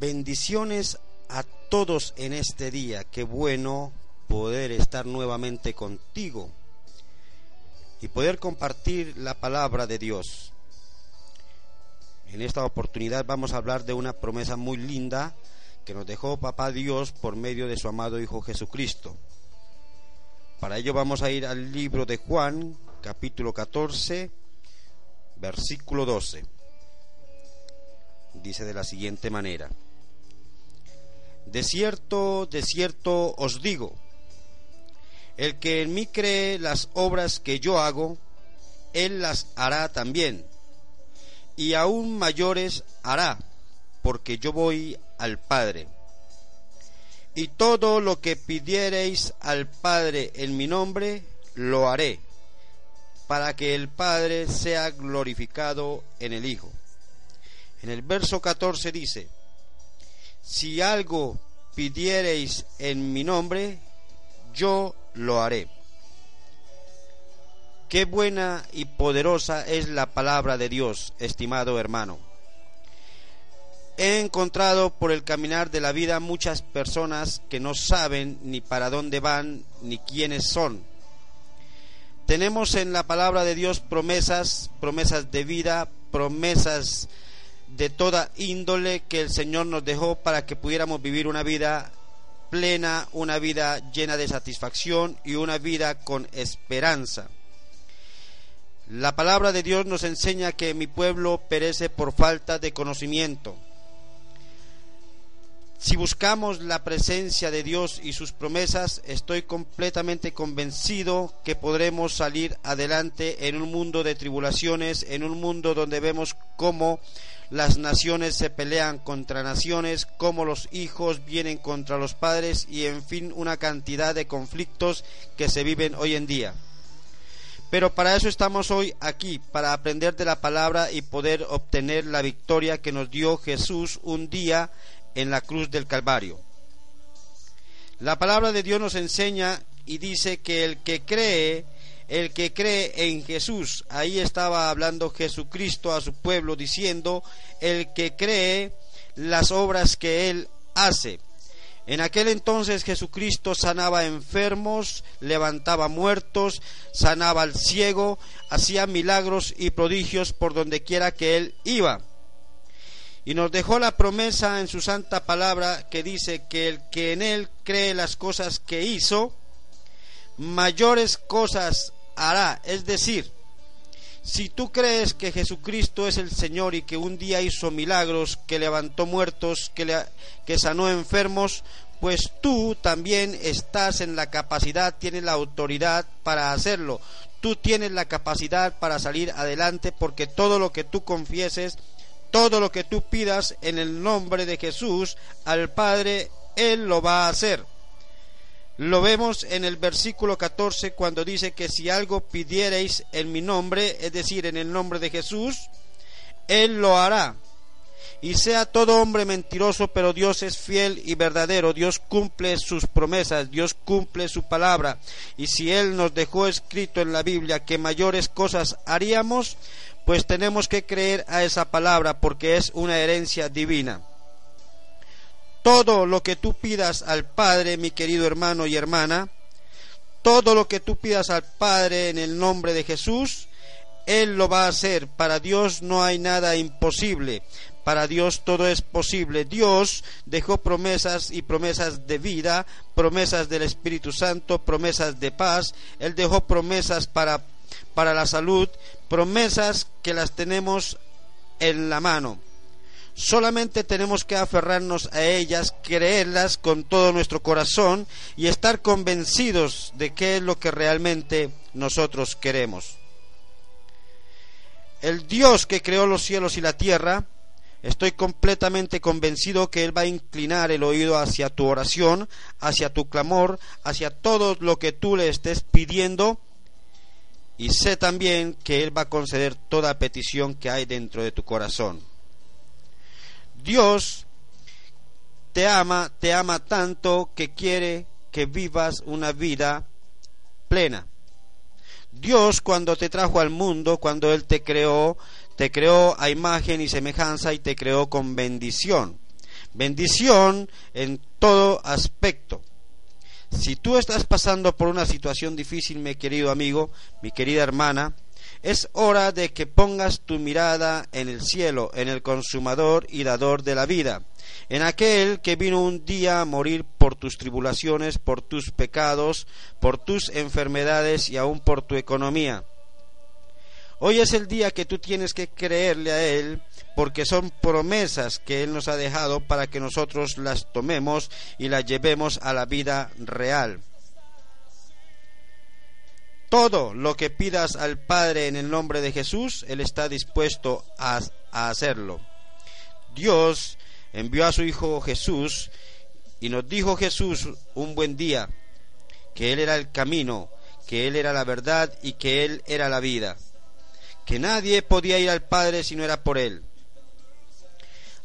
Bendiciones a todos en este día. Qué bueno poder estar nuevamente contigo y poder compartir la palabra de Dios. En esta oportunidad vamos a hablar de una promesa muy linda que nos dejó Papá Dios por medio de su amado Hijo Jesucristo. Para ello vamos a ir al libro de Juan, capítulo 14, versículo 12. Dice de la siguiente manera. De cierto, de cierto os digo, el que en mí cree las obras que yo hago, él las hará también, y aún mayores hará, porque yo voy al Padre. Y todo lo que pidiereis al Padre en mi nombre, lo haré, para que el Padre sea glorificado en el Hijo. En el verso 14 dice, si algo pidiereis en mi nombre, yo lo haré. Qué buena y poderosa es la palabra de Dios, estimado hermano. He encontrado por el caminar de la vida muchas personas que no saben ni para dónde van ni quiénes son. Tenemos en la palabra de Dios promesas, promesas de vida, promesas de toda índole que el Señor nos dejó para que pudiéramos vivir una vida plena, una vida llena de satisfacción y una vida con esperanza. La palabra de Dios nos enseña que mi pueblo perece por falta de conocimiento. Si buscamos la presencia de Dios y sus promesas, estoy completamente convencido que podremos salir adelante en un mundo de tribulaciones, en un mundo donde vemos cómo las naciones se pelean contra naciones, cómo los hijos vienen contra los padres y en fin una cantidad de conflictos que se viven hoy en día. Pero para eso estamos hoy aquí, para aprender de la palabra y poder obtener la victoria que nos dio Jesús un día en la cruz del Calvario. La palabra de Dios nos enseña y dice que el que cree el que cree en Jesús. Ahí estaba hablando Jesucristo a su pueblo diciendo, el que cree las obras que Él hace. En aquel entonces Jesucristo sanaba enfermos, levantaba muertos, sanaba al ciego, hacía milagros y prodigios por donde quiera que Él iba. Y nos dejó la promesa en su santa palabra que dice que el que en Él cree las cosas que hizo, mayores cosas hará. Es decir, si tú crees que Jesucristo es el Señor y que un día hizo milagros, que levantó muertos, que, que sanó enfermos, pues tú también estás en la capacidad, tienes la autoridad para hacerlo. Tú tienes la capacidad para salir adelante porque todo lo que tú confieses, todo lo que tú pidas en el nombre de Jesús al Padre, Él lo va a hacer. Lo vemos en el versículo 14 cuando dice que si algo pidiereis en mi nombre, es decir, en el nombre de Jesús, Él lo hará. Y sea todo hombre mentiroso, pero Dios es fiel y verdadero. Dios cumple sus promesas, Dios cumple su palabra. Y si Él nos dejó escrito en la Biblia que mayores cosas haríamos, pues tenemos que creer a esa palabra porque es una herencia divina. Todo lo que tú pidas al Padre, mi querido hermano y hermana, todo lo que tú pidas al Padre en el nombre de Jesús, Él lo va a hacer. Para Dios no hay nada imposible. Para Dios todo es posible. Dios dejó promesas y promesas de vida, promesas del Espíritu Santo, promesas de paz. Él dejó promesas para, para la salud, promesas que las tenemos en la mano. Solamente tenemos que aferrarnos a ellas, creerlas con todo nuestro corazón y estar convencidos de qué es lo que realmente nosotros queremos. el Dios que creó los cielos y la tierra, estoy completamente convencido que Él va a inclinar el oído hacia tu oración, hacia tu clamor, hacia todo lo que tú le estés pidiendo. Y sé también que Él va a conceder toda petición que hay dentro de tu corazón. Dios te ama, te ama tanto que quiere que vivas una vida plena. Dios cuando te trajo al mundo, cuando Él te creó, te creó a imagen y semejanza y te creó con bendición. Bendición en todo aspecto. Si tú estás pasando por una situación difícil, mi querido amigo, mi querida hermana, es hora de que pongas tu mirada en el cielo, en el consumador y dador de la vida, en aquel que vino un día a morir por tus tribulaciones, por tus pecados, por tus enfermedades y aun por tu economía. Hoy es el día que tú tienes que creerle a Él, porque son promesas que Él nos ha dejado para que nosotros las tomemos y las llevemos a la vida real. Todo lo que pidas al Padre en el nombre de Jesús, Él está dispuesto a, a hacerlo. Dios envió a su Hijo Jesús y nos dijo Jesús un buen día que Él era el camino, que Él era la verdad y que Él era la vida, que nadie podía ir al Padre si no era por Él.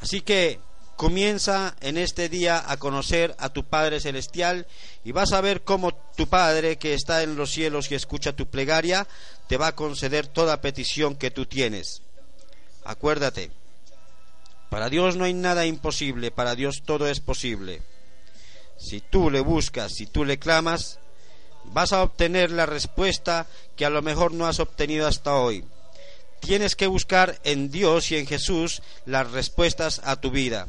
Así que comienza en este día a conocer a tu Padre Celestial y vas a ver cómo tu Padre que está en los cielos y escucha tu plegaria te va a conceder toda petición que tú tienes. Acuérdate, para Dios no hay nada imposible, para Dios todo es posible. Si tú le buscas, si tú le clamas, vas a obtener la respuesta que a lo mejor no has obtenido hasta hoy. Tienes que buscar en Dios y en Jesús las respuestas a tu vida.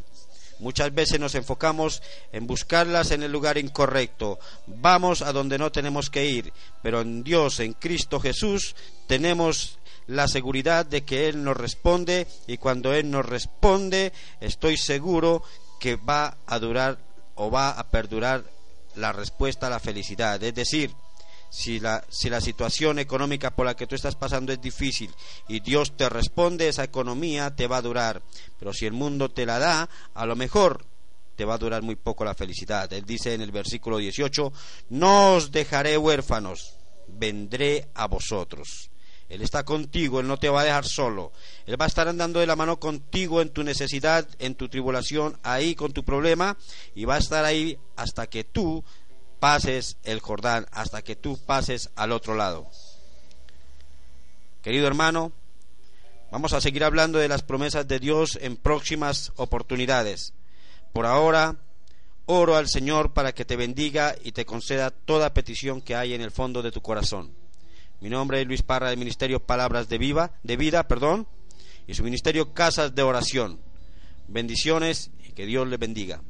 Muchas veces nos enfocamos en buscarlas en el lugar incorrecto. Vamos a donde no tenemos que ir, pero en Dios, en Cristo Jesús, tenemos la seguridad de que Él nos responde y cuando Él nos responde estoy seguro que va a durar o va a perdurar la respuesta a la felicidad. Es decir, si la, si la situación económica por la que tú estás pasando es difícil y Dios te responde, esa economía te va a durar. Pero si el mundo te la da, a lo mejor te va a durar muy poco la felicidad. Él dice en el versículo 18, no os dejaré huérfanos, vendré a vosotros. Él está contigo, Él no te va a dejar solo. Él va a estar andando de la mano contigo en tu necesidad, en tu tribulación, ahí con tu problema, y va a estar ahí hasta que tú pases el Jordán, hasta que tú pases al otro lado. Querido hermano, vamos a seguir hablando de las promesas de Dios en próximas oportunidades. Por ahora, oro al Señor para que te bendiga y te conceda toda petición que hay en el fondo de tu corazón. Mi nombre es Luis Parra del Ministerio Palabras de, Viva, de Vida perdón, y su Ministerio Casas de Oración. Bendiciones y que Dios le bendiga.